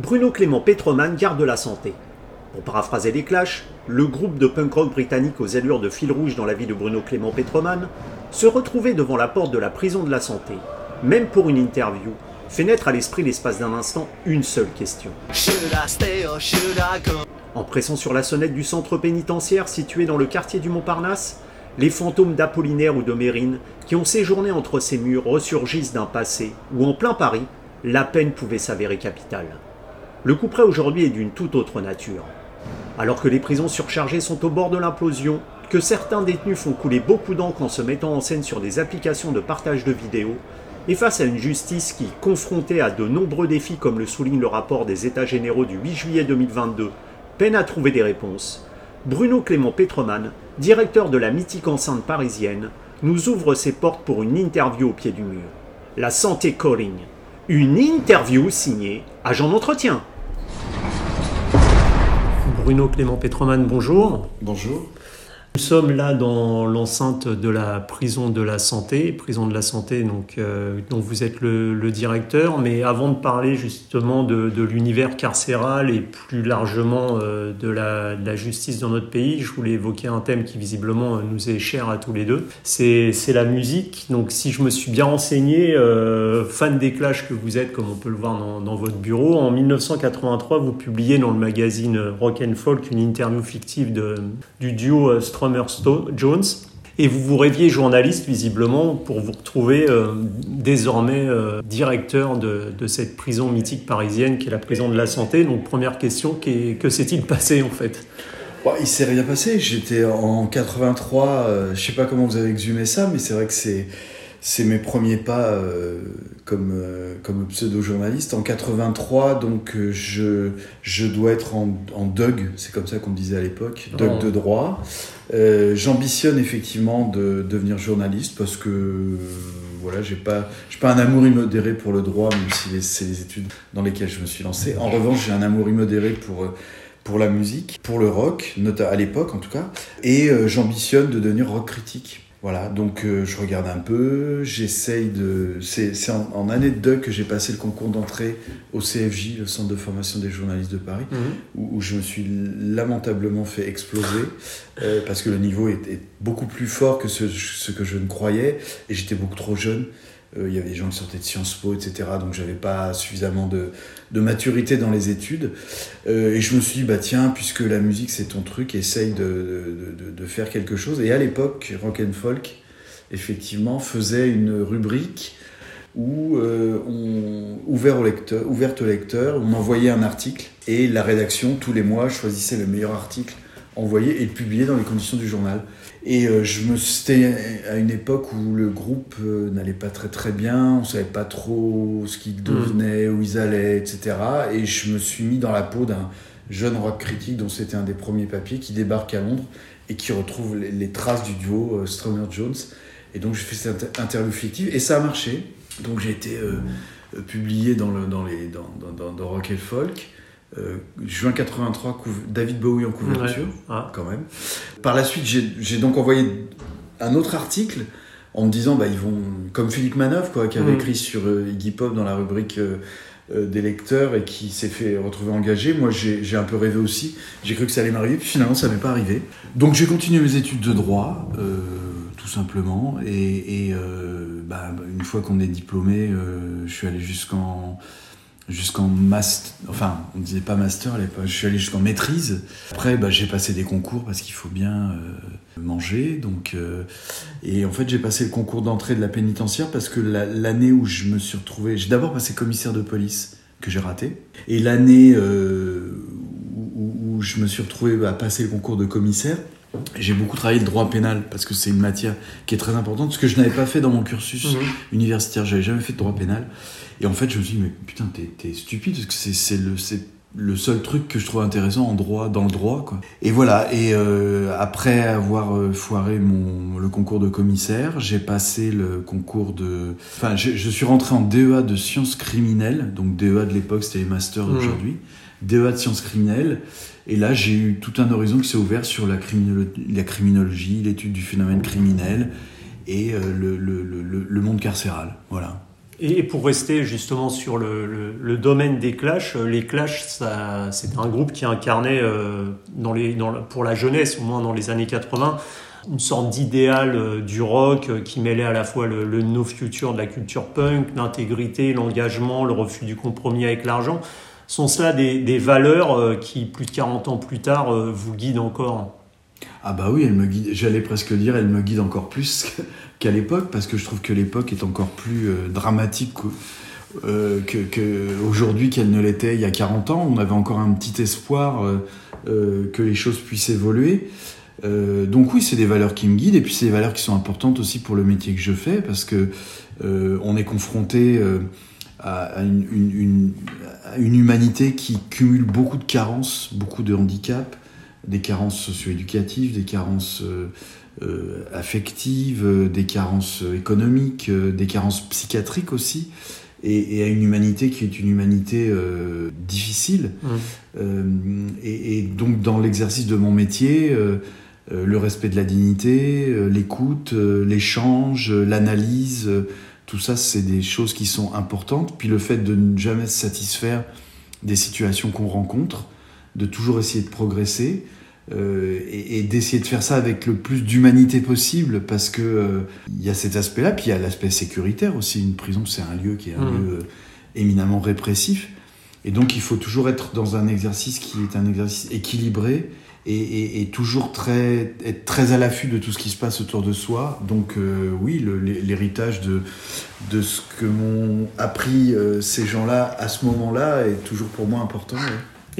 Bruno Clément Petroman garde la santé. Pour paraphraser les Clash, le groupe de punk rock britannique aux allures de fil rouge dans la vie de Bruno Clément Petroman se retrouvait devant la porte de la prison de la santé, même pour une interview, fait naître à l'esprit l'espace d'un instant une seule question. En pressant sur la sonnette du centre pénitentiaire situé dans le quartier du Montparnasse, les fantômes d'Apollinaire ou de Mérine qui ont séjourné entre ces murs ressurgissent d'un passé où, en plein Paris, la peine pouvait s'avérer capitale. Le coup près aujourd'hui est d'une toute autre nature. Alors que les prisons surchargées sont au bord de l'implosion, que certains détenus font couler beaucoup d'encre en se mettant en scène sur des applications de partage de vidéos, et face à une justice qui, confrontée à de nombreux défis comme le souligne le rapport des États généraux du 8 juillet 2022, peine à trouver des réponses, Bruno Clément Petroman, directeur de la mythique enceinte parisienne, nous ouvre ses portes pour une interview au pied du mur. La santé calling. Une interview signée Agent d'entretien. Bruno Clément Petroman, bonjour. Bonjour. Nous sommes là dans l'enceinte de la prison de la santé, prison de la santé donc, euh, dont vous êtes le, directeur. Mais avant de parler justement de, l'univers carcéral et plus largement euh, de, la, justice dans notre pays, je voulais évoquer un thème qui visiblement nous est cher à tous les deux. C'est la musique. Donc si je me suis bien renseigné, euh, fan des Clash que vous êtes, comme on peut le voir dans, votre bureau, en 1983, vous publiez dans le magazine Rock and Folk une interview fictive du duo Strom Jones. Et vous vous rêviez journaliste, visiblement, pour vous retrouver euh, désormais euh, directeur de, cette prison mythique parisienne qui est la prison de la santé. Donc, première question, que s'est-il passé en fait? Bon, Il s'est rien passé. J'étais en 83, euh, je sais pas comment vous avez exhumé ça, mais c'est vrai que c'est c'est mes premiers pas euh, comme, euh, comme pseudo-journaliste. En 83, donc euh, je, je dois être en, en Doug, c'est comme ça qu'on disait à l'époque, Doug oh. de droit. J'ambitionne effectivement de devenir journaliste parce que voilà, j'ai pas, pas un amour immodéré pour le droit, même si c'est les études dans lesquelles je me suis lancé. En revanche, j'ai un amour immodéré pour pour la musique, pour le rock, à l'époque en tout cas, et j'ambitionne de devenir rock critique. Voilà, donc euh, je regarde un peu, j'essaye de... C'est en, année de doc que j'ai passé le concours d'entrée au CFJ, le Centre de formation des journalistes de Paris, mhm. où, je me suis lamentablement fait exploser, euh, parce que le niveau est, beaucoup plus fort que ce, ce que je ne croyais, et j'étais beaucoup trop jeune. Euh, il y avait des gens qui sortaient de Sciences Po, etc. Donc j'avais pas suffisamment de, de, maturité dans les études. Euh, et je me suis dit, bah tiens, puisque la musique c'est ton truc, essaye de, de, faire quelque chose. Et à l'époque, Rock and Folk, effectivement, faisait une rubrique où euh, on au lecteur, ouverte au lecteur, on envoyait un article et la rédaction tous les mois choisissait le meilleur article envoyé et publié dans les conditions du journal. Et euh, je me c'était à une époque où le groupe euh, n'allait pas très très bien, on savait pas trop ce qu'ils devenaient, où ils allaient, etc. Et je me suis mis dans la peau d'un jeune rock critique dont c'était un des premiers papiers qui débarque à Londres et qui retrouve les, traces du duo euh, Jones. Et donc j'ai fait cette interview fictive et ça a marché. Donc j'ai été euh, publié dans, le, dans, les, dans, dans, dans Rock and Folk. Euh, juin 83, David Bowie en couverture, ah. quand même. Par la suite, j'ai donc envoyé un autre article en me disant, bah, ils vont, comme Philippe Manœuvre, quoi, qui avait mm. écrit sur euh, Iggy Pop dans la rubrique euh, des lecteurs et qui s'est fait retrouver engagé. Moi, j'ai un peu rêvé aussi. J'ai cru que ça allait m'arriver, puis finalement, ça m'est pas arrivé. Donc, j'ai continué mes études de droit, tout simplement. Et, et bah, une fois qu'on est diplômé, je suis allé jusqu'en jusqu'en master, enfin on disait pas master à l'époque, je suis allé jusqu'en maîtrise. Après bah, j'ai passé des concours parce qu'il faut bien euh, manger, donc euh, et en fait j'ai passé le concours d'entrée de la pénitentiaire parce que l'année où je me suis retrouvé, j'ai d'abord passé commissaire de police que j'ai raté, et l'année euh, où, où, je me suis retrouvé à passer le concours de commissaire, j'ai beaucoup travaillé le droit pénal parce que c'est une matière qui est très importante, ce que je n'avais pas fait dans mon cursus mmh. universitaire. J'avais jamais fait de droit pénal. Et en fait, je me suis dit, mais putain, t'es stupide parce que c'est le, le seul truc que je trouve intéressant en droit, dans le droit. Quoi. Et voilà, et euh, après avoir euh, foiré mon, le concours de commissaire, j'ai passé le concours de... Enfin, je, je, suis rentré en DEA de sciences criminelles, donc DEA de l'époque, c'était les masters mmh. DEA de sciences criminelles. Et là, j'ai eu tout un horizon qui s'est ouvert sur la, criminologie, l'étude du phénomène criminel et euh, le, le, le, le, monde carcéral. Voilà. Et pour rester justement sur le, domaine des Clash, les Clash, c'est un groupe qui incarnait dans les, dans, pour la jeunesse, au moins dans les années 80, une sorte d'idéal euh, du rock euh, qui mêlait à la fois le, no future de la culture punk, l'intégrité, l'engagement, le refus du compromis avec l'argent. Sont cela des, valeurs euh, qui, plus de 40 ans plus tard, vous guident encore? Ah bah oui, me j'allais presque dire, elle me guide encore plus qu'à l'époque, parce que je trouve que l'époque est encore plus dramatique qu'aujourd'hui qu'elle ne l'était il y a 40 ans. On avait encore un petit espoir que les choses puissent évoluer. Euh, donc oui, c'est des valeurs qui me guident et puis c'est des valeurs qui sont importantes aussi pour le métier que je fais parce que euh, on est confronté euh, à, une, humanité qui cumule beaucoup de carences, beaucoup de handicaps, des carences socio-éducatives, des carences affectives, des carences économiques, des carences psychiatriques aussi. Et, à une humanité qui est une humanité difficile. Mmh. Et, et, donc dans l'exercice de mon métier, euh, le respect de la dignité, euh, l'écoute, euh, l'échange, l'analyse, tout ça, c'est des choses qui sont importantes. Puis le fait de ne jamais se satisfaire des situations qu'on rencontre, de toujours essayer de progresser et, d'essayer de faire ça avec le plus d'humanité possible, parce que il y a cet aspect-là, puis il y a l'aspect sécuritaire aussi. Une prison, c'est un lieu qui est un mmh. lieu éminemment répressif, et donc il faut toujours être dans un exercice qui est un exercice équilibré et, toujours très, être très à l'affût de tout ce qui se passe autour de soi. Donc euh, oui, l'héritage de, de ce que m'ont appris euh, ces gens-là à ce moment-là est toujours pour moi important.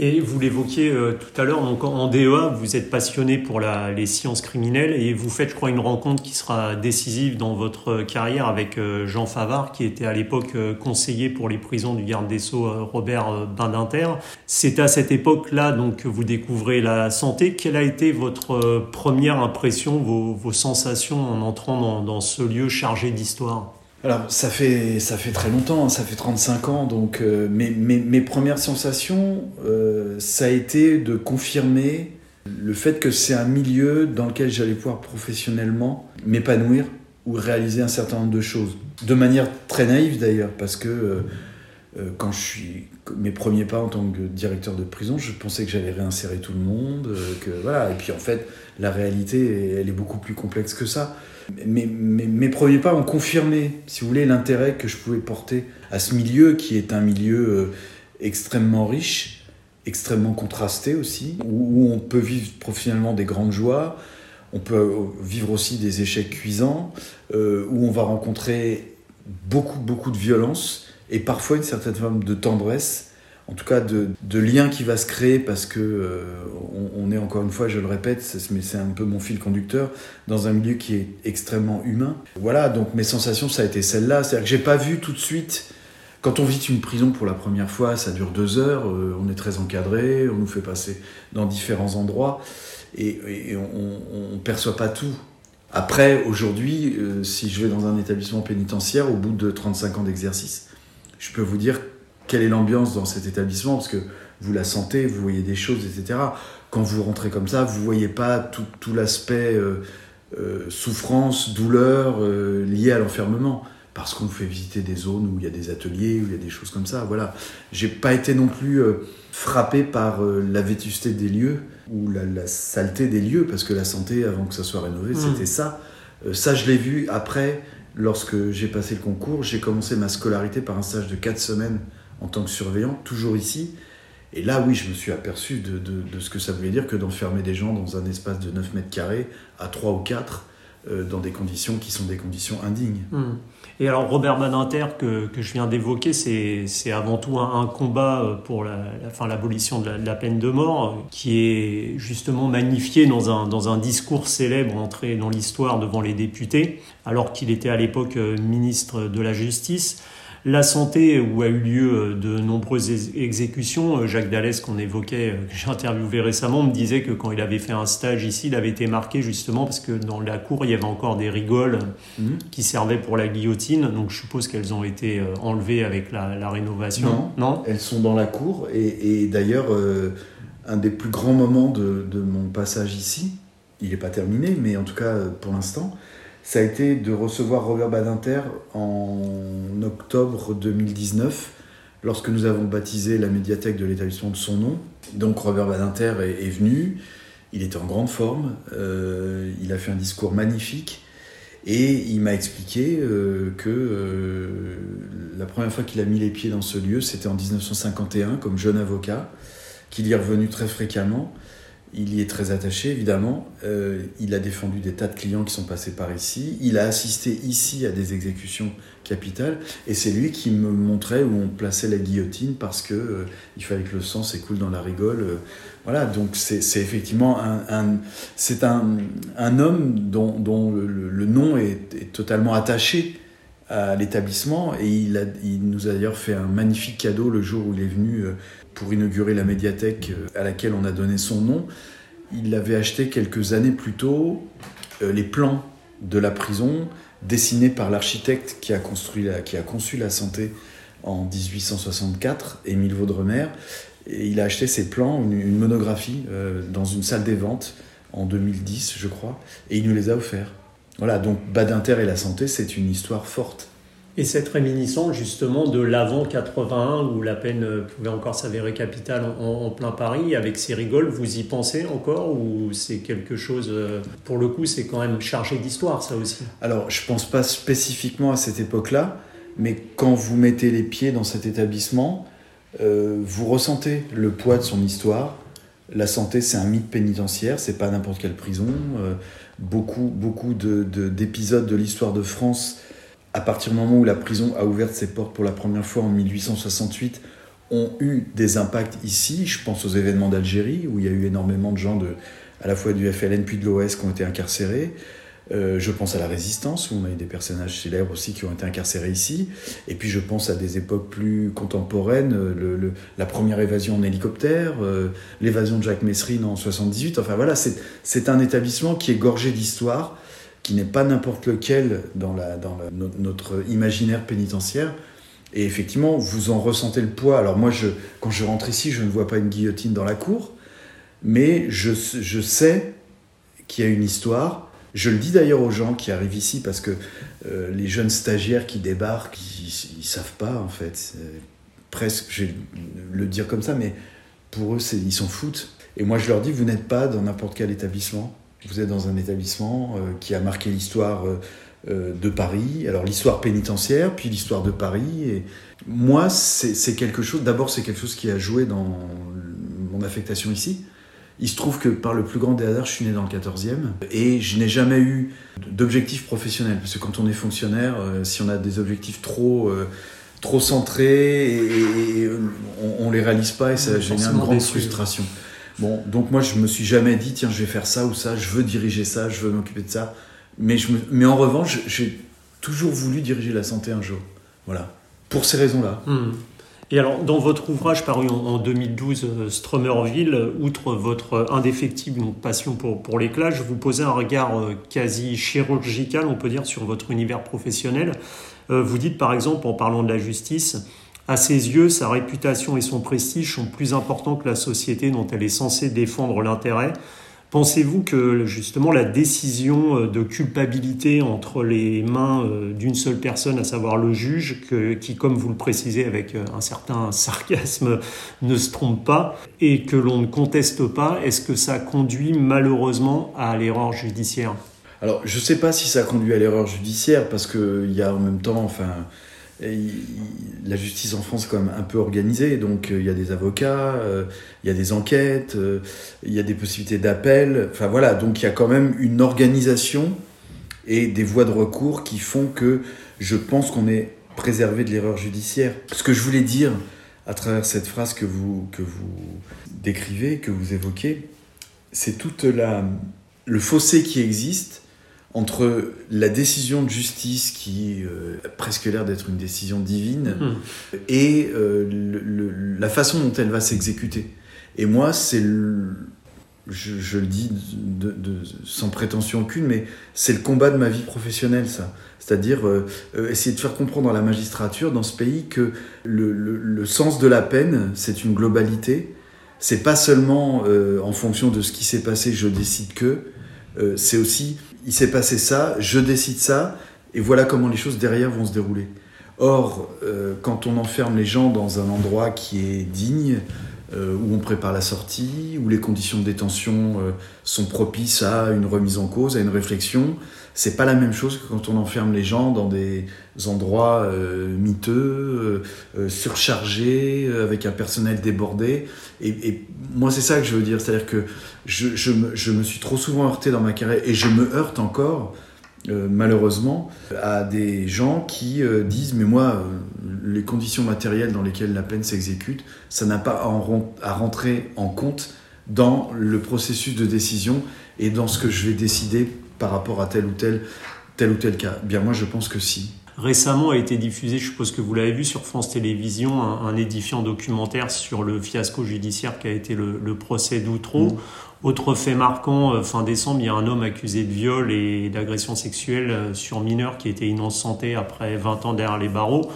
Et vous l'évoquiez euh, tout à l'heure, donc en DEA, vous êtes passionné pour les sciences criminelles et vous faites, je crois, une rencontre qui sera décisive dans votre carrière avec euh, Jean Favard, qui était à l'époque euh, conseiller pour les prisons du garde des Sceaux Robert Badinter. C'est à cette époque-là donc que vous découvrez la santé. Quelle a été votre première impression, vos, sensations en entrant dans ce lieu chargé d'histoire? Alors, ça fait, ça fait très longtemps, hein, ça fait 35 ans, donc euh, mes, mes, premières sensations, euh, ça a été de confirmer le fait que c'est un milieu dans lequel j'allais pouvoir professionnellement m'épanouir ou réaliser un certain nombre de choses. De manière très naïve d'ailleurs, parce que euh, quand je suis mes premiers pas en tant que directeur de prison, je pensais que j'allais réinsérer tout le monde, que voilà. Et puis en fait, la réalité, elle est beaucoup plus complexe que ça mes, premiers pas ont confirmé, si vous voulez, l'intérêt que je pouvais porter à ce milieu qui est un milieu euh, extrêmement riche, extrêmement contrasté aussi, où, on peut vivre professionnellement des grandes joies, on peut vivre aussi des échecs cuisants, euh, où on va rencontrer beaucoup, beaucoup de violence et parfois une certaine forme de tendresse en tout cas de, lien qui va se créer parce que euh, on, est encore une fois, je le répète, mais c'est un peu mon fil conducteur dans un milieu qui est extrêmement humain. Voilà, donc mes sensations ça a été celle-là, c'est-à-dire que j'ai pas vu tout de suite. Quand on visite une prison pour la première fois, ça dure deux heures, euh, on est très encadré, on nous fait passer dans différents endroits et, on, ne perçoit pas tout. Après, aujourd'hui, euh, si je vais dans un établissement pénitentiaire, au bout de 35 ans d'exercice, je peux vous dire quelle est l'ambiance dans cet établissement, parce que vous la sentez, vous voyez des choses, etc. Quand vous rentrez comme ça, vous voyez pas tout, l'aspect euh, euh, souffrance, douleur euh, lié à l'enfermement, parce qu'on vous fait visiter des zones où il y a des ateliers, où il y a des choses comme ça. Voilà. J'ai pas été non plus frappé par la vétusté des lieux ou la, saleté des lieux, parce que la santé, avant que ça soit rénové, mmh. c'était ça. ça, je l'ai vu après, lorsque j'ai passé le concours. J'ai commencé ma scolarité par un stage de 4 semaines en tant que surveillant, toujours ici. Et là, oui, je me suis aperçu de, de, ce que ça voulait dire que d'enfermer des gens dans un espace de 9 mètres carrés à 3 ou 4 euh, dans des conditions qui sont des conditions indignes. Hmm. Et alors Robert Badinter, que, que je viens d'évoquer, c'est avant tout un, combat euh, pour l'abolition la, de, la, peine de mort, euh, qui est justement magnifié dans un, dans un discours célèbre entré dans l'histoire devant les députés, alors qu'il était à l'époque ministre de la Justice la santé où a eu lieu euh, de nombreuses exécutions. Euh, Jacques Dallès, qu'on évoquait, euh, que j'ai interviewé récemment, me disait que quand il avait fait un stage ici, il avait été marqué justement parce que dans la cour, il y avait encore des rigoles mhm. qui servaient pour la guillotine. Donc je suppose qu'elles ont été enlevées avec la, rénovation. Non, elles sont dans la cour. Et, d'ailleurs, un des plus grands moments de, de mon passage ici, il n'est pas terminé, mais en tout cas pour l'instant, ça a été de recevoir Robert Badinter en octobre 2019, lorsque nous avons baptisé la médiathèque de l'établissement de son nom. Donc Robert Badinter est, venu, il était en grande forme, euh, il a fait un discours magnifique. Et il m'a expliqué euh, que euh, la première fois qu'il a mis les pieds dans ce lieu, c'était en 1951 comme jeune avocat, qu'il y est revenu très fréquemment il y est très attaché, évidemment. Euh, il a défendu des tas de clients qui sont passés par ici. Il a assisté ici à des exécutions capitales. Et c'est lui qui me montrait où on plaçait la guillotine parce que euh, il fallait que le sang s'écoule dans la rigole. Euh, voilà, donc c'est effectivement un, c'est un, homme dont, le, nom est, totalement attaché à l'établissement. Et il nous a d'ailleurs fait un magnifique cadeau le jour où il est venu pour inaugurer la médiathèque euh, à laquelle on a donné son nom. Il avait acheté quelques années plus tôt euh, les plans de la prison dessinés par l'architecte qui, a construit qui a conçu la santé en 1864, Émile Vaudremer. Et il a acheté ces plans, une, monographie, euh, dans une salle des ventes en 2010, je crois, et il nous les a offerts. Voilà, donc Badinter et la santé, c'est une histoire forte. Et cette réminiscence justement de l'avant 81 où la peine pouvait encore s'avérer capitale en, plein Paris, avec ces rigoles, vous y pensez encore ou c'est quelque chose, euh, pour le coup c'est quand même chargé d'histoire ça aussi? Alors je pense pas spécifiquement à cette époque-là, mais quand vous mettez les pieds dans cet établissement, euh, vous ressentez le poids de son histoire. La santé, c'est un mythe pénitentiaire, c'est pas n'importe quelle prison. Euh, beaucoup, beaucoup d'épisodes de, de l'histoire de France à partir du moment où la prison a ouvert ses portes pour la première fois en 1868, ont eu des impacts ici. Je pense aux événements d'Algérie, où il y a eu énormément de gens de, à la fois du FLN puis de l'OS qui ont été incarcérés. Euh, je pense à la résistance, où on a eu des personnages célèbres aussi qui ont été incarcérés ici. Et puis je pense à des époques plus contemporaines, le, la première évasion en hélicoptère, euh, l'évasion de Jacques Messrine en 78. Enfin voilà, c'est un établissement qui est gorgé d'histoire qui n'est pas n'importe lequel dans, notre imaginaire pénitentiaire. Et effectivement, vous en ressentez le poids. Alors moi, quand je rentre ici, je ne vois pas une guillotine dans la cour, mais je, je sais qu'il y a une histoire. Je le dis d'ailleurs aux gens qui arrivent ici, parce que euh, les jeunes stagiaires qui débarquent, ils ne savent pas en fait. Presque, je vais le dire comme ça, mais pour eux, ils s'en foutent. Et moi, je leur dis, vous n'êtes pas dans n'importe quel établissement. Vous êtes dans un établissement euh, qui a marqué l'histoire euh, euh, de Paris, alors l'histoire pénitentiaire, puis l'histoire de Paris. Et moi, c'est quelque chose, d'abord, c'est quelque chose qui a joué dans mon affectation ici. Il se trouve que par le plus grand des hasards, je suis né dans le 14e et je n'ai jamais eu d'objectif professionnel. Parce que quand on est fonctionnaire, si on a des objectifs trop, trop centrés, et, on, ne les réalise pas et ça génère une grande frustration. Bon, donc moi, je me suis jamais dit, tiens, je vais faire ça ou ça, je veux diriger ça, je veux m'occuper de ça. Mais, je mais en revanche, j'ai toujours voulu diriger la santé un jour. Voilà. Pour ces raisons-là. Hmm. Et alors, dans votre ouvrage paru en, 2012, euh, Stromerville, outre votre indéfectible passion pour, pour l'éclat, je vous posais un regard euh, quasi chirurgical, on peut dire, sur votre univers professionnel. Euh, vous dites, par exemple, en parlant de la justice, à ses yeux, sa réputation et son prestige sont plus importants que la société dont elle est censée défendre l'intérêt. Pensez-vous que justement la décision euh, de culpabilité entre les mains euh, d'une seule personne, à savoir le juge, qui, comme vous le précisez avec euh, un certain sarcasme, ne se trompe pas et que l'on ne conteste pas, est-ce que ça conduit malheureusement à l'erreur judiciaire? Alors, je ne sais pas si ça conduit à l'erreur judiciaire parce qu'il y a en même temps, enfin, la justice en France est quand même un peu organisée, donc euh, il y a des avocats, euh, il y a des enquêtes, euh, il y a des possibilités d'appel. Enfin voilà, donc il y a quand même une organisation et des voies de recours qui font que je pense qu'on est préservé de l'erreur judiciaire. Ce que je voulais dire à travers cette phrase que vous, que vous décrivez, que vous évoquez, c'est toute le fossé qui existe entre la décision de justice qui euh, a presque l'air d'être une décision divine hmm. et euh, la façon dont elle va s'exécuter. Et moi, c'est je, le dis de, sans prétention aucune, mais c'est le combat de ma vie professionnelle, ça. C'est-à-dire euh, essayer de faire comprendre à la magistrature dans ce pays que le, le sens de la peine, c'est une globalité. C'est pas seulement en fonction de ce qui s'est passé, je décide que. c'est aussi il s'est passé ça, je décide ça, et voilà comment les choses derrière vont se dérouler. Or, euh, quand on enferme les gens dans un endroit qui est digne, euh, où on prépare la sortie, où les conditions de détention euh, sont propices à une remise en cause, à une réflexion, c'est pas la même chose que quand on enferme les gens dans des endroits miteux, surchargés, avec un personnel débordé. Et, moi, c'est ça que je veux dire. C'est-à-dire que je, me, je, me, suis trop souvent heurté dans ma carrière, et je me heurte encore euh, malheureusement, à des gens qui euh, disent Mais moi, euh, les conditions matérielles dans lesquelles la peine s'exécute, ça n'a pas à, rentrer en compte dans le processus de décision et dans ce que je vais décider par rapport à tel ou tel, tel ou tel cas. Bien, moi, je pense que si. Récemment a été diffusé, je suppose que vous l'avez vu sur France Télévisions, un, édifiant documentaire sur le fiasco judiciaire qui a été le, procès d'Outreau. Mmh. Autre fait marquant, euh, fin décembre, il y a un homme accusé de viol et d'agression sexuelle euh, sur mineur qui a été innocenté après 20 ans derrière les barreaux.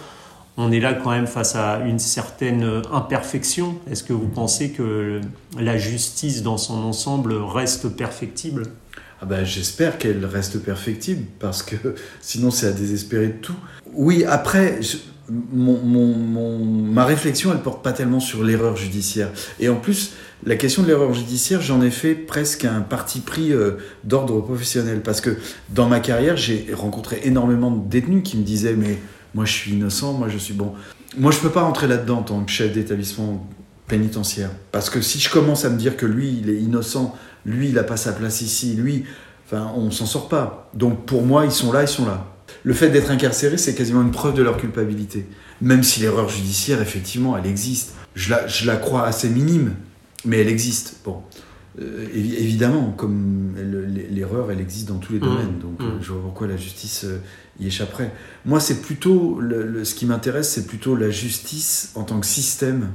On est là quand même face à une certaine euh, imperfection. Est-ce que vous pensez que la justice dans son ensemble reste perfectible? Ah ben, J'espère qu'elle reste perfectible parce que sinon c'est à désespérer de tout. Oui, après, ma réflexion elle porte pas tellement sur l'erreur judiciaire. Et en plus, la question de l'erreur judiciaire, j'en ai fait presque un parti pris euh, d'ordre professionnel. Parce que dans ma carrière, j'ai rencontré énormément de détenus qui me disaient Mais moi, je suis innocent, moi, je suis bon. Moi, je peux pas rentrer là-dedans en tant que chef d'établissement pénitentiaire. Parce que si je commence à me dire que lui, il est innocent, lui, il n'a pas sa place ici, lui, enfin, on s'en sort pas. Donc pour moi, ils sont là, ils sont là. Le fait d'être incarcéré, c'est quasiment une preuve de leur culpabilité. Même si l'erreur judiciaire, effectivement, elle existe. Je la, je la crois assez minime, mais elle existe. Bon, euh, évidemment, comme l'erreur, elle existe dans tous les mmh. domaines, donc mmh. je vois pourquoi la justice euh, y échapperait. Moi, c'est plutôt, le, ce qui m'intéresse, c'est plutôt la justice en tant que système,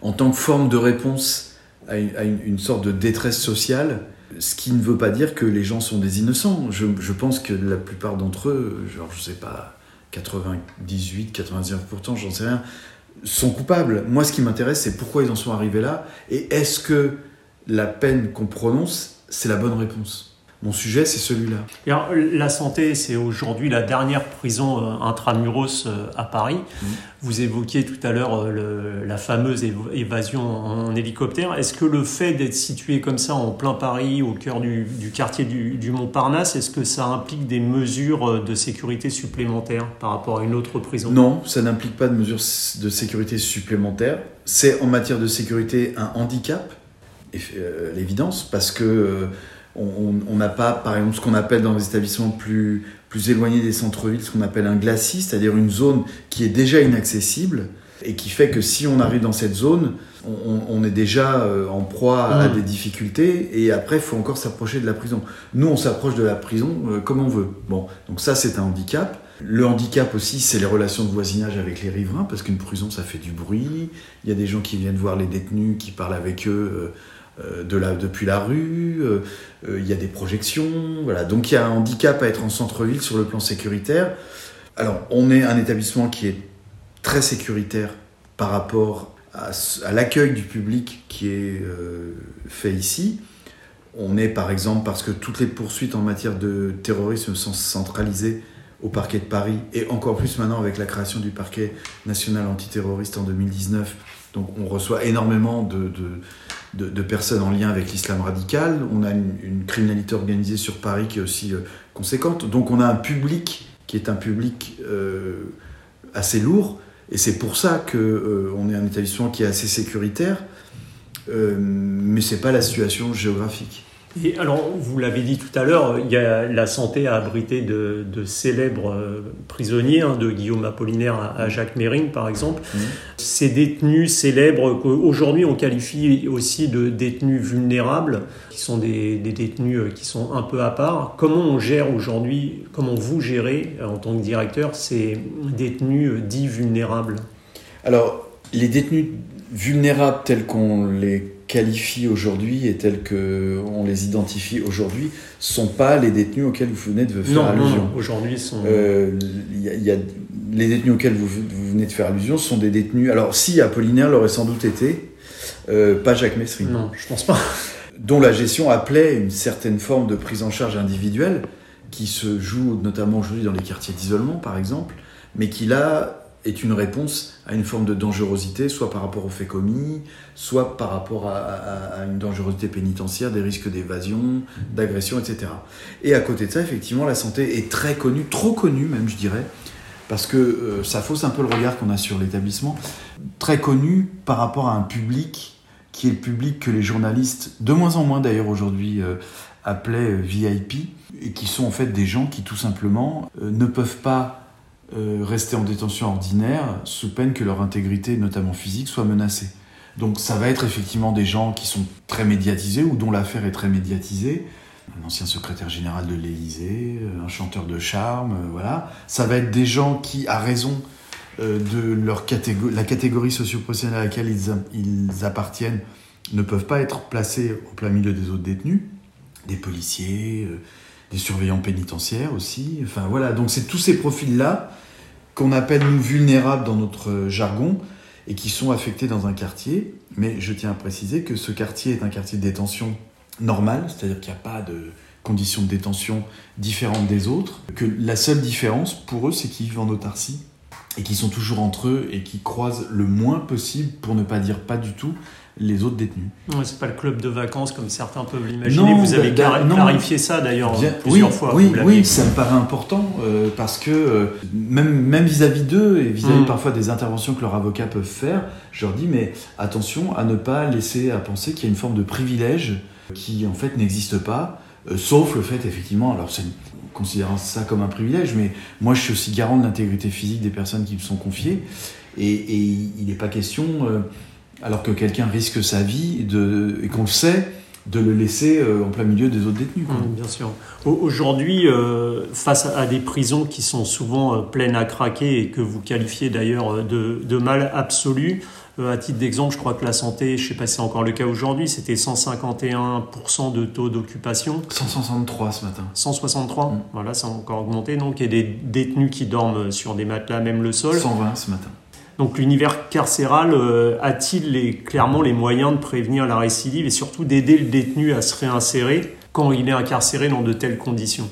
en tant que forme de réponse à une, sorte de détresse sociale, ce qui ne veut pas dire que les gens sont des innocents. Je, pense que la plupart d'entre eux, genre, je sais pas, 98, 99%, j'en sais rien, sont coupables. Moi, ce qui m'intéresse, c'est pourquoi ils en sont arrivés là et est-ce que la peine qu'on prononce, c'est la bonne réponse? Mon sujet, c'est celui-là. La santé, c'est aujourd'hui la dernière prison euh, intramuros euh, à Paris. Mmh. Vous évoquiez tout à l'heure euh, la fameuse évasion en hélicoptère. Est-ce que le fait d'être situé comme ça en plein Paris, au cœur du, quartier du, Montparnasse, est-ce que ça implique des mesures de sécurité supplémentaires par rapport à une autre prison? Non, ça n'implique pas de mesures de sécurité supplémentaires. C'est en matière de sécurité un handicap, l'évidence, parce que on n'a pas, par exemple, ce qu'on appelle dans les établissements plus, plus éloignés des centres-villes, ce qu'on appelle un glacis, c'est-à-dire une zone qui est déjà inaccessible et qui fait que si on arrive dans cette zone, on, est déjà euh, en proie à mmh. des difficultés et après, il faut encore s'approcher de la prison. Nous, on s'approche de la prison euh, comme on veut. Bon, donc ça, c'est un handicap. Le handicap aussi, c'est les relations de voisinage avec les riverains, parce qu'une prison, ça fait du bruit. Il y a des gens qui viennent voir les détenus, qui parlent avec eux. Euh, de la, depuis la rue, euh, euh, il y a des projections, voilà. Donc il y a un handicap à être en centre-ville sur le plan sécuritaire. Alors on est un établissement qui est très sécuritaire par rapport à, l'accueil du public qui est fait ici. On est par exemple parce que toutes les poursuites en matière de terrorisme sont centralisées au parquet de Paris et encore plus maintenant avec la création du parquet national antiterroriste en 2019. Donc on reçoit énormément de, personnes en lien avec l'islam radical. On a une, criminalité organisée sur Paris qui est aussi euh, conséquente. Donc on a un public qui est un public euh, assez lourd. Et c'est pour ça qu'on euh, est un établissement qui est assez sécuritaire. mais ce n'est pas la situation géographique. Et alors, vous l'avez dit tout à l'heure, il y a la santé à abriter de, célèbres euh, prisonniers, hein, de Guillaume Apollinaire à, Jacques Mérine, par exemple. Mmh. Ces détenus célèbres, qu'aujourd'hui on qualifie aussi de détenus vulnérables, qui sont des, détenus euh, qui sont un peu à part. Comment on gère aujourd'hui, comment vous gérez en tant que directeur ces détenus euh, dits vulnérables? Alors, les détenus vulnérables tels qu'on les qualifie aujourd'hui et tels qu'on les identifie aujourd'hui sont pas les détenus auxquels vous venez de faire allusion. Non, aujourd'hui sont. Euh, y a, les détenus auxquels vous, venez de faire allusion sont des détenus. Alors, si Apollinaire l'aurait sans doute été, euh, pas Jacques Messrine. Non, je pense pas. Dont la gestion appelait une certaine forme de prise en charge individuelle, qui se joue notamment aujourd'hui dans les quartiers d'isolement, par exemple, mais qui là est une réponse à une forme de dangerosité, soit par rapport aux faits commis, soit par rapport à, une dangerosité pénitentiaire, des risques d'évasion, d'agression, etc. Et à côté de ça, effectivement, la santé est très connue, trop connue même, je dirais, parce que euh, ça fausse un peu le regard qu'on a sur l'établissement, très connue par rapport à un public qui est le public que les journalistes, de moins en moins d'ailleurs aujourd'hui, euh, appelaient euh, VIP, et qui sont en fait des gens qui tout simplement ne peuvent pas euh, rester en détention ordinaire sous peine que leur intégrité, notamment physique, soit menacée. Donc ça va être effectivement des gens qui sont très médiatisés ou dont l'affaire est très médiatisée. Un ancien secrétaire général de l'Élysée, euh, un chanteur de charme, euh, voilà. Ça va être des gens qui, à raison de leur catégorie, la catégorie socio-professionnelle à laquelle ils, ils appartiennent, ne peuvent pas être placés au plein milieu des autres détenus. Des policiers, des surveillants pénitentiaires aussi. Enfin voilà, donc c'est tous ces profils-là qu'on appelle nous vulnérables dans notre jargon et qui sont affectés dans un quartier. Mais je tiens à préciser que ce quartier est un quartier de détention normal, c'est-à-dire qu'il n'y a pas de conditions de détention différentes des autres, que la seule différence pour eux, c'est qu'ils vivent en autarcie et qu'ils sont toujours entre eux et qui croisent le moins possible, pour ne pas dire pas du tout, les autres détenus. Ouais, c'est pas le club de vacances comme certains peuvent l'imaginer. Vous avez clarifié ça d'ailleurs plusieurs fois. Oui, oui, ça me paraît important euh, parce que euh, même même vis-à-vis d'eux et vis-à-vis mm. parfois des interventions que leurs avocats peuvent faire, je leur dis mais attention à ne pas laisser à penser qu'il y a une forme de privilège qui en fait n'existe pas, euh, sauf le fait effectivement. Alors c'est considérant ça comme un privilège, mais moi je suis aussi garant de l'intégrité physique des personnes qui me sont confiées et, et il n'est pas question alors que quelqu'un risque sa vie de, et qu'on le sait, de le laisser euh, en plein milieu des autres détenus. Mmh, bien sûr. Aujourd'hui, euh, face à des prisons qui sont souvent euh, pleines à craquer et que vous qualifiez d'ailleurs de, mal absolu, à titre d'exemple, je crois que la santé, je ne sais pas si c'est encore le cas aujourd'hui, c'était 151% de taux d'occupation. 163 ce matin. 163, mmh. voilà, ça a encore augmenté. Donc il y a des détenus qui dorment sur des matelas, même le sol. 120 ce matin. Donc l'univers carcéral euh, a-t-il clairement les moyens de prévenir la récidive et surtout d'aider le détenu à se réinsérer quand il est incarcéré dans de telles conditions?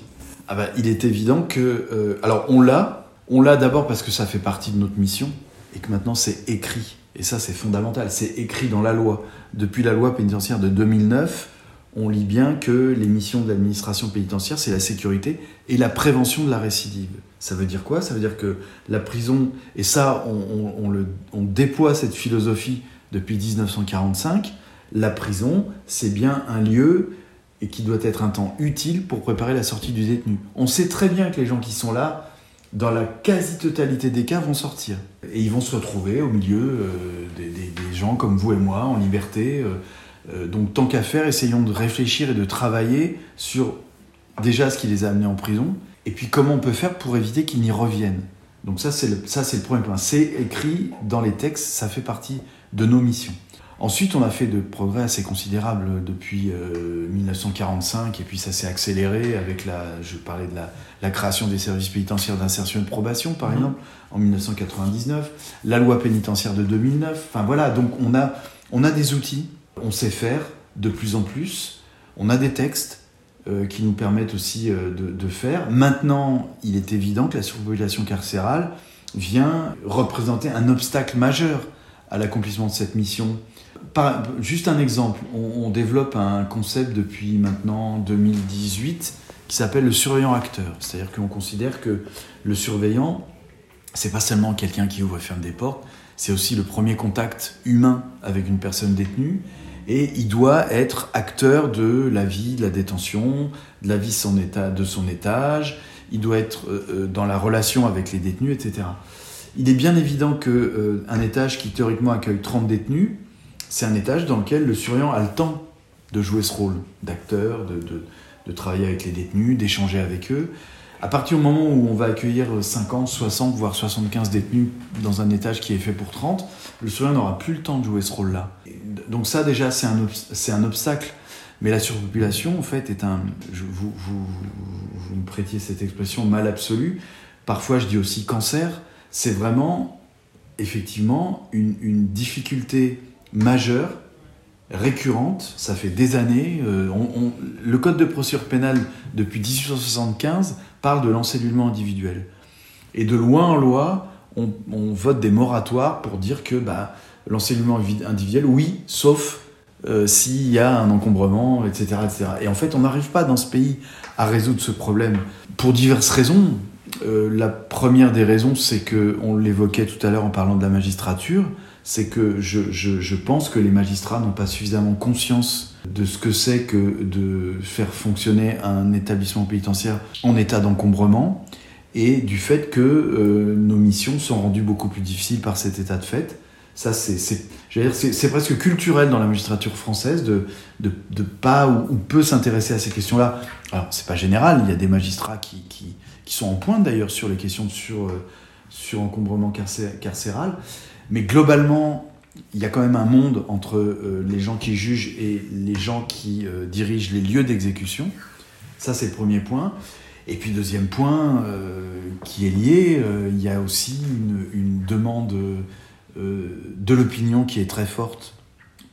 Ah bah, Il est évident que... Euh, alors on l'a, on l'a d'abord parce que ça fait partie de notre mission et que maintenant c'est écrit. Et ça c'est fondamental, c'est écrit dans la loi. Depuis la loi pénitentiaire de 2009, on lit bien que les missions de l'administration pénitentiaire, c'est la sécurité et la prévention de la récidive. Ça veut dire quoi? Ça veut dire que la prison, et ça, on, déploie cette philosophie depuis 1945, la prison, c'est bien un lieu et qui doit être un temps utile pour préparer la sortie du détenu. On sait très bien que les gens qui sont là, dans la quasi-totalité des cas, vont sortir. Et ils vont se retrouver au milieu euh, des, gens comme vous et moi, en liberté. Euh, euh, donc tant qu'à faire, essayons de réfléchir et de travailler sur déjà ce qui les a amenés en prison, et puis comment on peut faire pour éviter qu'ils n'y reviennent. Donc ça, c'est le, ça, c'est le premier point. C'est écrit dans les textes, ça fait partie de nos missions. Ensuite, on a fait de progrès assez considérables depuis 1945, euh, et puis ça s'est accéléré avec la, je parlais de la, la création des services pénitentiaires d'insertion et de probation, par mmh. exemple, en 1999, la loi pénitentiaire de 2009. Enfin voilà, donc on a, on a des outils on sait faire de plus en plus. On a des textes euh, qui nous permettent aussi euh, de, faire. Maintenant, il est évident que la surpopulation carcérale vient représenter un obstacle majeur à l'accomplissement de cette mission. juste un exemple, on, développe un concept depuis maintenant 2018 qui s'appelle le surveillant acteur. C'est-à-dire qu'on considère que le surveillant, c'est pas seulement quelqu'un qui ouvre et ferme des portes, c'est aussi le premier contact humain avec une personne détenue et il doit être acteur de la vie de la détention, de la vie son état, de son étage, il doit être euh, euh, dans la relation avec les détenus, etc. Il est bien évident qu'un euh, étage qui théoriquement accueille 30 détenus, c'est un étage dans lequel le surveillant a le temps de jouer ce rôle d'acteur, de, travailler avec les détenus, d'échanger avec eux. À partir du moment où on va accueillir 50, 60, voire 75 détenus dans un étage qui est fait pour 30, le surveillant n'aura plus le temps de jouer ce rôle-là. Donc ça déjà c'est un, obstacle. Mais la surpopulation en fait est un... vous, me prêtiez cette expression mal absolue. Parfois je dis aussi cancer. C'est vraiment effectivement une difficulté majeure récurrente, ça fait des années. le Code de procédure pénale, depuis 1875, parle de l'encellulement individuel. Et de loi en loi, on, vote des moratoires pour dire que bah, l'enseignement individuel, oui, sauf euh, s'il y a un encombrement, etc., etc. Et en fait, on n'arrive pas dans ce pays à résoudre ce problème pour diverses raisons. Euh, la première des raisons, c'est que, on l'évoquait tout à l'heure en parlant de la magistrature, c'est que je, je, pense que les magistrats n'ont pas suffisamment conscience de ce que c'est que de faire fonctionner un établissement pénitentiaire en état d'encombrement et du fait que euh, nos missions sont rendues beaucoup plus difficiles par cet état de fait. Ça, c'est presque culturel dans la magistrature française de de, de pas ou, peu s'intéresser à ces questions-là. Alors, c'est pas général, il y a des magistrats qui, qui, qui sont en pointe d'ailleurs sur les questions sur, euh, sur encombrement carcéral, mais globalement, il y a quand même un monde entre euh, les gens qui jugent et les gens qui euh, dirigent les lieux d'exécution. Ça, c'est le premier point. Et puis, deuxième point qui est lié, il y a aussi une, demande euh, de l'opinion qui est très forte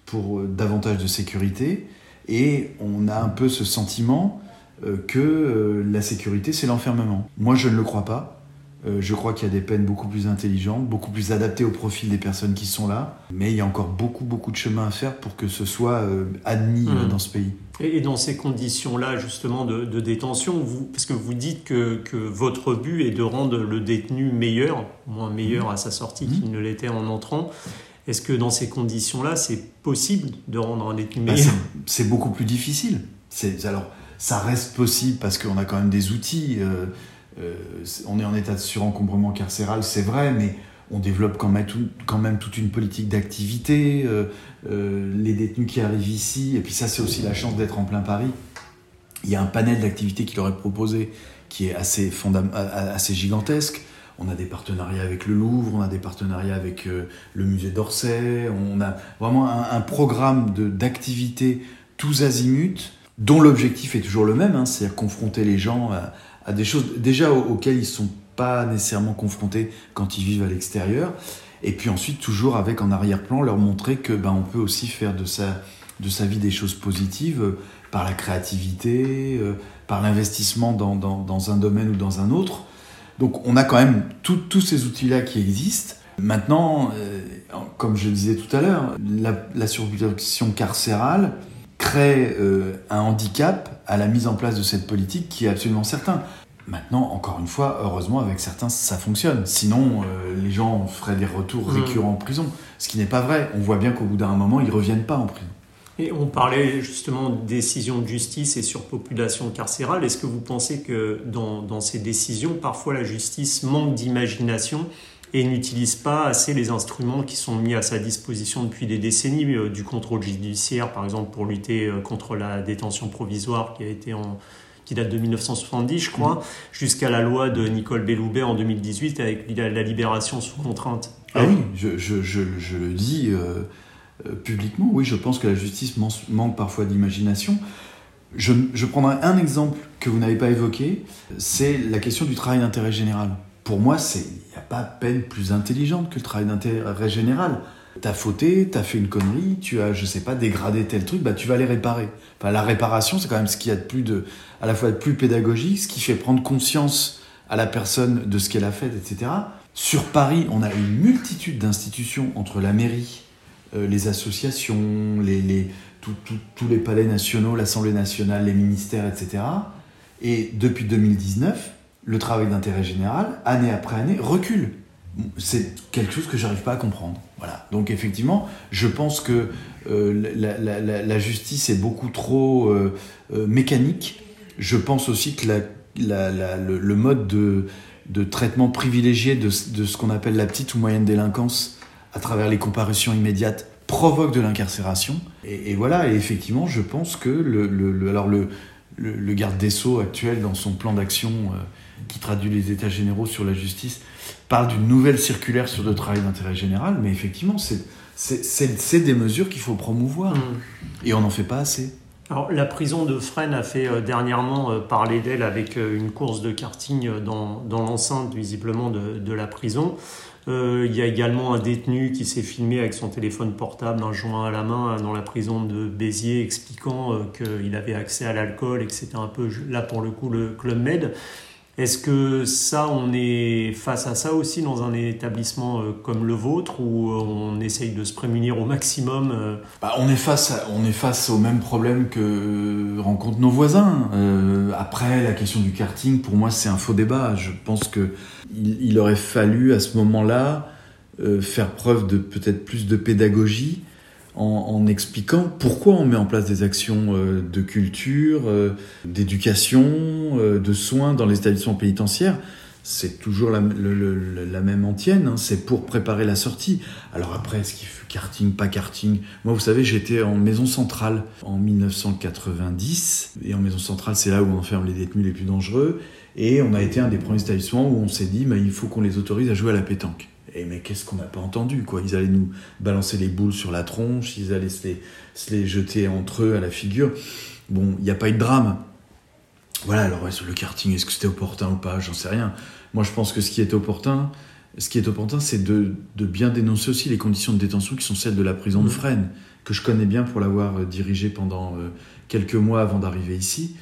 pour euh, davantage de sécurité. Et on a un peu ce sentiment euh, que la sécurité, c'est l'enfermement. Moi, je ne le crois pas. Je crois qu'il y a des peines beaucoup plus intelligentes, beaucoup plus adaptées au profil des personnes qui sont là. Mais il y a encore beaucoup, beaucoup de chemin à faire pour que ce soit admis mmh. dans ce pays. Et dans ces conditions-là, justement, de, détention, vous, parce que vous dites que, votre but est de rendre le détenu meilleur, moins meilleur à sa sortie mmh. qu'il ne l'était en entrant. Est-ce que dans ces conditions-là, c'est possible de rendre un détenu bah, meilleur? C'est beaucoup plus difficile. Alors, ça reste possible parce qu'on a quand même des outils. Euh, euh, on est en état de surencombrement carcéral, c'est vrai, mais on développe quand même, toute une politique d'activité, euh, euh, les détenus qui arrivent ici, et puis ça c'est aussi la chance d'être en plein Paris. Il y a un panel d'activités qui leur est proposé qui est assez, gigantesque. On a des partenariats avec le Louvre, on a des partenariats avec euh, le musée d'Orsay, on a vraiment un, programme d'activités tous azimuts, dont l'objectif est toujours le même, hein, c'est-à-dire confronter les gens à, des choses déjà auxquelles ils sont pas nécessairement confrontés quand ils vivent à l'extérieur. Et puis ensuite, toujours avec en arrière-plan, leur montrer que ben, on peut aussi faire de sa, de sa vie des choses positives euh, par la créativité, euh, par l'investissement dans, dans, dans, un domaine ou dans un autre. Donc on a quand même tous ces outils-là qui existent. Maintenant, euh, comme je le disais tout à l'heure, la, la surpopulation carcérale crée un handicap à la mise en place de cette politique qui est absolument certain. Maintenant, encore une fois, heureusement, avec certains, ça fonctionne. Sinon, euh, les gens feraient des retours mm. récurrents en prison. Ce qui n'est pas vrai. On voit bien qu'au bout d'un moment, ils ne reviennent pas en prison. Et on parlait justement de décisions de justice et surpopulation carcérale. Est-ce que vous pensez que dans, dans, ces décisions, parfois la justice manque d'imagination et n'utilise pas assez les instruments qui sont mis à sa disposition depuis des décennies, euh, du contrôle judiciaire, par exemple, pour lutter euh, contre la détention provisoire qui a été en qui date de 1970, je crois, mm. jusqu'à la loi de Nicole Belloubet en 2018 avec la libération sous contrainte. Ah oui, je, je, je, je le dis euh, euh, publiquement, oui, je pense que la justice manque parfois d'imagination. Je, prendrai un exemple que vous n'avez pas évoqué, c'est la question du travail d'intérêt général. Pour moi, il pas peine plus intelligente que le travail d'intérêt général. T'as fauté, t'as fait une connerie, tu as, je sais pas, dégradé tel truc, bah tu vas les réparer. Enfin, la réparation, c'est quand même ce qu'il y a de plus à la fois de plus pédagogique, ce qui fait prendre conscience à la personne de ce qu'elle a fait, etc. Sur Paris, on a une multitude d'institutions entre la mairie, euh, les associations, les tous les palais nationaux, l'Assemblée nationale, les ministères, etc. Et depuis 2019, le travail d'intérêt général, année après année, recule c'est quelque chose que j'arrive pas à comprendre. Voilà. Donc effectivement, je pense que euh, la, justice est beaucoup trop euh, euh, mécanique. Je pense aussi que le, mode de, traitement privilégié de, ce qu'on appelle la petite ou moyenne délinquance à travers les comparutions immédiates provoque de l'incarcération. Et, voilà, et effectivement, je pense que le, alors le, le, garde des Sceaux actuel, dans son plan d'action qui traduit les états généraux sur la justice, parle d'une nouvelle circulaire sur le travail d'intérêt général, mais effectivement, c'est des mesures qu'il faut promouvoir. Mm. Et on n'en fait pas assez. Alors, la prison de Fresnes a fait euh, dernièrement euh, parler d'elle avec euh, une course de karting dans, dans l'enceinte visiblement de, de, la prison. Euh, il y a également un détenu qui s'est filmé avec son téléphone portable, un joint à la main, dans la prison de Béziers, expliquant euh, qu'il avait accès à l'alcool et que c'était un peu, là pour le coup, le Club Med. Est-ce que ça, on est face à ça aussi dans un établissement euh, comme le vôtre où on essaye de se prémunir au maximum bah, on, est face on est au même problème que rencontrent nos voisins. après, la question du karting, pour moi, c'est un faux débat. Je pense que il, aurait fallu à ce moment-là euh, faire preuve de peut-être plus de pédagogie en, expliquant pourquoi on met en place des actions euh, de culture, euh, d'éducation, de soins dans les établissements pénitentiaires. C'est toujours la, même antienne, hein. c'est pour préparer la sortie. Alors après, est-ce qu'il fait karting, pas karting Moi, vous savez, j'étais en maison centrale en 1990, et en maison centrale, c'est là où on enferme les détenus les plus dangereux. Et on a été un des premiers établissements où on s'est dit, mais il faut qu'on les autorise à jouer à la pétanque. Et mais qu'est-ce qu'on n'a pas entendu quoi? Ils allaient nous balancer les boules sur la tronche, ils allaient se les, jeter entre eux à la figure. Bon, il n'y a pas eu de drame. Voilà, alors sur le karting, est-ce que c'était opportun ou pas? J'en sais rien. Moi, je pense que ce qui est opportun, ce qui est opportun, c'est de, bien dénoncer aussi les conditions de détention qui sont celles de la prison de mmh. Fresnes, que je connais bien pour l'avoir euh, dirigée pendant euh, quelques mois avant d'arriver ici.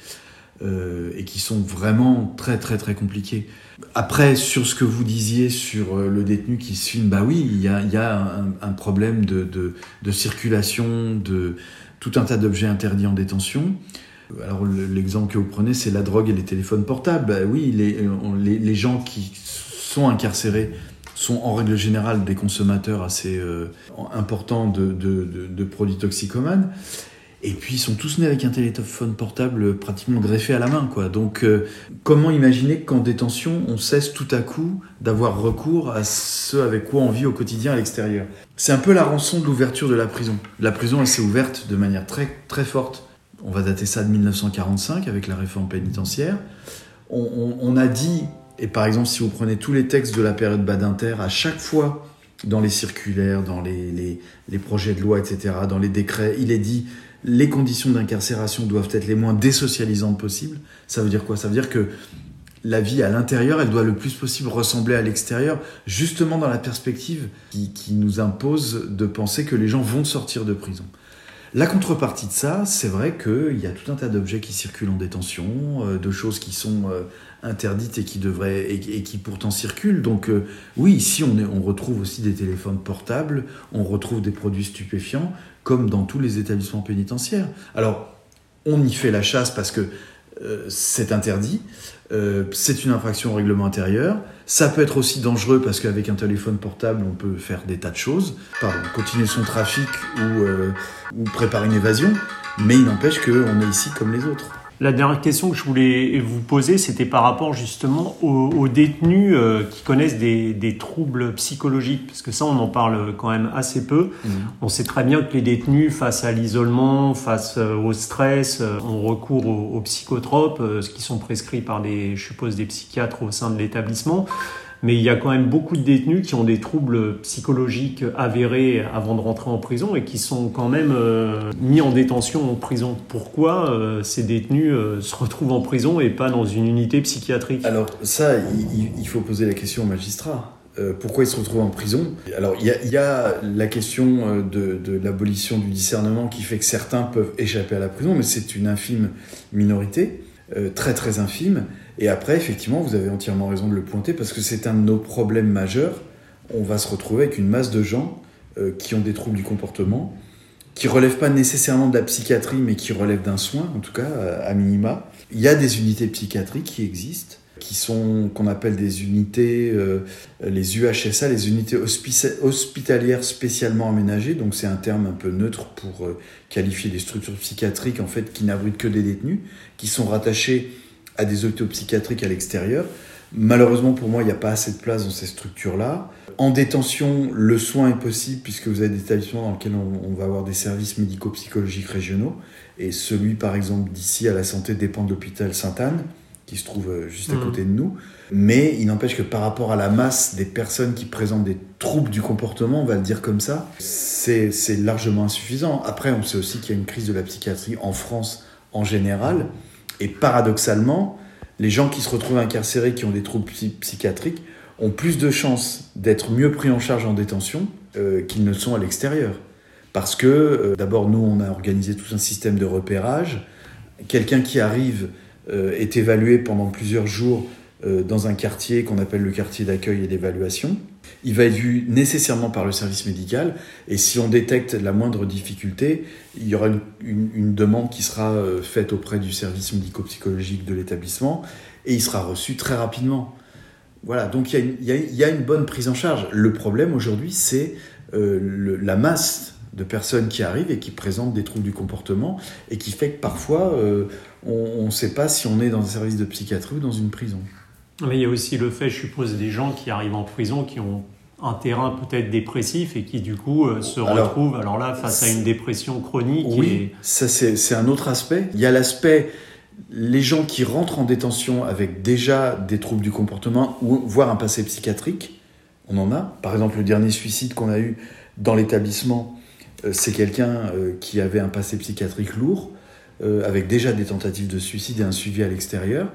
Euh, et qui sont vraiment très très très compliqués. Après, sur ce que vous disiez sur euh, le détenu qui se filme, bah oui, il y a, un, problème de, circulation, de tout un tas d'objets interdits en détention. Alors l'exemple que vous prenez, c'est la drogue et les téléphones portables. Bah oui, les, gens qui sont incarcérés sont en règle générale des consommateurs assez euh, importants de, de, produits toxicomanes. Et puis ils sont tous nés avec un téléphone portable pratiquement greffé à la main, quoi. Donc euh, comment imaginer qu'en détention on cesse tout à coup d'avoir recours à ce avec quoi on vit au quotidien à l'extérieur? C'est un peu la rançon de l'ouverture de la prison. La prison elle s'est ouverte de manière très très forte. On va dater ça de 1945 avec la réforme pénitentiaire. On, a dit, et par exemple si vous prenez tous les textes de la période Badinter, à chaque fois dans les circulaires, dans les projets de loi, etc., dans les décrets, il est dit les conditions d'incarcération doivent être les moins désocialisantes possibles. Ça veut dire quoi? Ça veut dire que la vie à l'intérieur, elle doit le plus possible ressembler à l'extérieur, justement dans la perspective qui, nous impose de penser que les gens vont sortir de prison. La contrepartie de ça, c'est vrai qu'il y a tout un tas d'objets qui circulent en détention, euh, de choses qui sont euh, interdites et qui devraient et, qui pourtant circulent. Donc euh, oui, ici on retrouve aussi des téléphones portables, on retrouve des produits stupéfiants, comme dans tous les établissements pénitentiaires. Alors, on y fait la chasse parce que euh, c'est interdit, euh, c'est une infraction au règlement intérieur. Ça peut être aussi dangereux parce qu'avec un téléphone portable, on peut faire des tas de choses, pardon, continuer son trafic ou, euh, ou préparer une évasion, mais il n'empêche qu'on est ici comme les autres. La dernière question que je voulais vous poser, c'était par rapport justement aux, détenus euh, qui connaissent des, troubles psychologiques, parce que ça, on en parle quand même assez peu. Mmh. On sait très bien que les détenus, face à l'isolement, face euh, au stress, euh, ont recours aux, aux psychotropes, ce qui sont prescrits par des, je suppose, des psychiatres au sein de l'établissement mais il y a quand même beaucoup de détenus qui ont des troubles psychologiques avérés avant de rentrer en prison et qui sont quand même euh, mis en détention en prison. Pourquoi euh, ces détenus euh, se retrouvent en prison et pas dans une unité psychiatrique? Alors ça, il, faut poser la question au magistrat. pourquoi ils se retrouvent en prison? Alors il y, a la question de, de l'abolition du discernement qui fait que certains peuvent échapper à la prison, mais c'est une infime minorité, très très infime. Et après, effectivement, vous avez entièrement raison de le pointer parce que c'est un de nos problèmes majeurs. On va se retrouver avec une masse de gens euh, qui ont des troubles du comportement, qui relèvent pas nécessairement de la psychiatrie, mais qui relèvent d'un soin, en tout cas, à minima. Il y a des unités psychiatriques qui existent, qui sont qu'on appelle des unités, euh, les UHSA, les unités hospitalières spécialement aménagées. Donc c'est un terme un peu neutre pour euh, qualifier des structures psychiatriques en fait qui n'abritent que des détenus, qui sont rattachés à des hôpitaux psychiatriques à l'extérieur. Malheureusement pour moi, il n'y a pas assez de place dans ces structures-là. En détention, le soin est possible puisque vous avez des établissements dans lesquels on, va avoir des services médico-psychologiques régionaux. Et celui, par exemple, d'ici à la santé dépend de l'hôpital Sainte-Anne, qui se trouve euh, juste à mmh. côté de nous. Mais il n'empêche que par rapport à la masse des personnes qui présentent des troubles du comportement, on va le dire comme ça, c'est largement insuffisant. Après, on sait aussi qu'il y a une crise de la psychiatrie en France en général. Et paradoxalement, les gens qui se retrouvent incarcérés, qui ont des troubles psychiatriques, ont plus de chances d'être mieux pris en charge en détention qu'ils ne sont à l'extérieur. Parce que, d'abord, nous, on a organisé tout un système de repérage. Quelqu'un qui arrive est évalué pendant plusieurs jours dans un quartier qu'on appelle le quartier d'accueil et d'évaluation il va être vu nécessairement par le service médical. Et si on détecte la moindre difficulté, il y aura une, demande qui sera euh, faite auprès du service médico-psychologique de l'établissement et il sera reçu très rapidement. Voilà, donc il y, a une, bonne prise en charge. Le problème aujourd'hui, c'est euh, la masse de personnes qui arrivent et qui présentent des troubles du comportement et qui fait que parfois euh, on ne sait pas si on est dans un service de psychiatrie ou dans une prison. Mais il y a aussi le fait, je suppose, des gens qui arrivent en prison qui ont un terrain peut-être dépressif et qui du coup euh, se retrouvent alors là face à une dépression chronique. Oui, ça c'est un autre aspect. Il y a l'aspect les gens qui rentrent en détention avec déjà des troubles du comportement ou voire un passé psychiatrique, on en a. Par exemple, le dernier suicide qu'on a eu dans l'établissement, euh, c'est quelqu'un euh, qui avait un passé psychiatrique lourd, avec déjà des tentatives de suicide et un suivi à l'extérieur.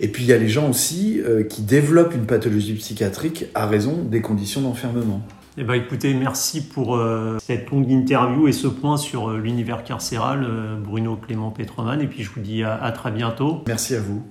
Et puis il y a les gens aussi euh, qui développent une pathologie psychiatrique à raison des conditions d'enfermement. Eh ben, écoutez, merci pour euh, cette longue interview et ce point sur euh, l'univers carcéral, Bruno Clément Petroman. Et puis je vous dis à très bientôt. Merci à vous.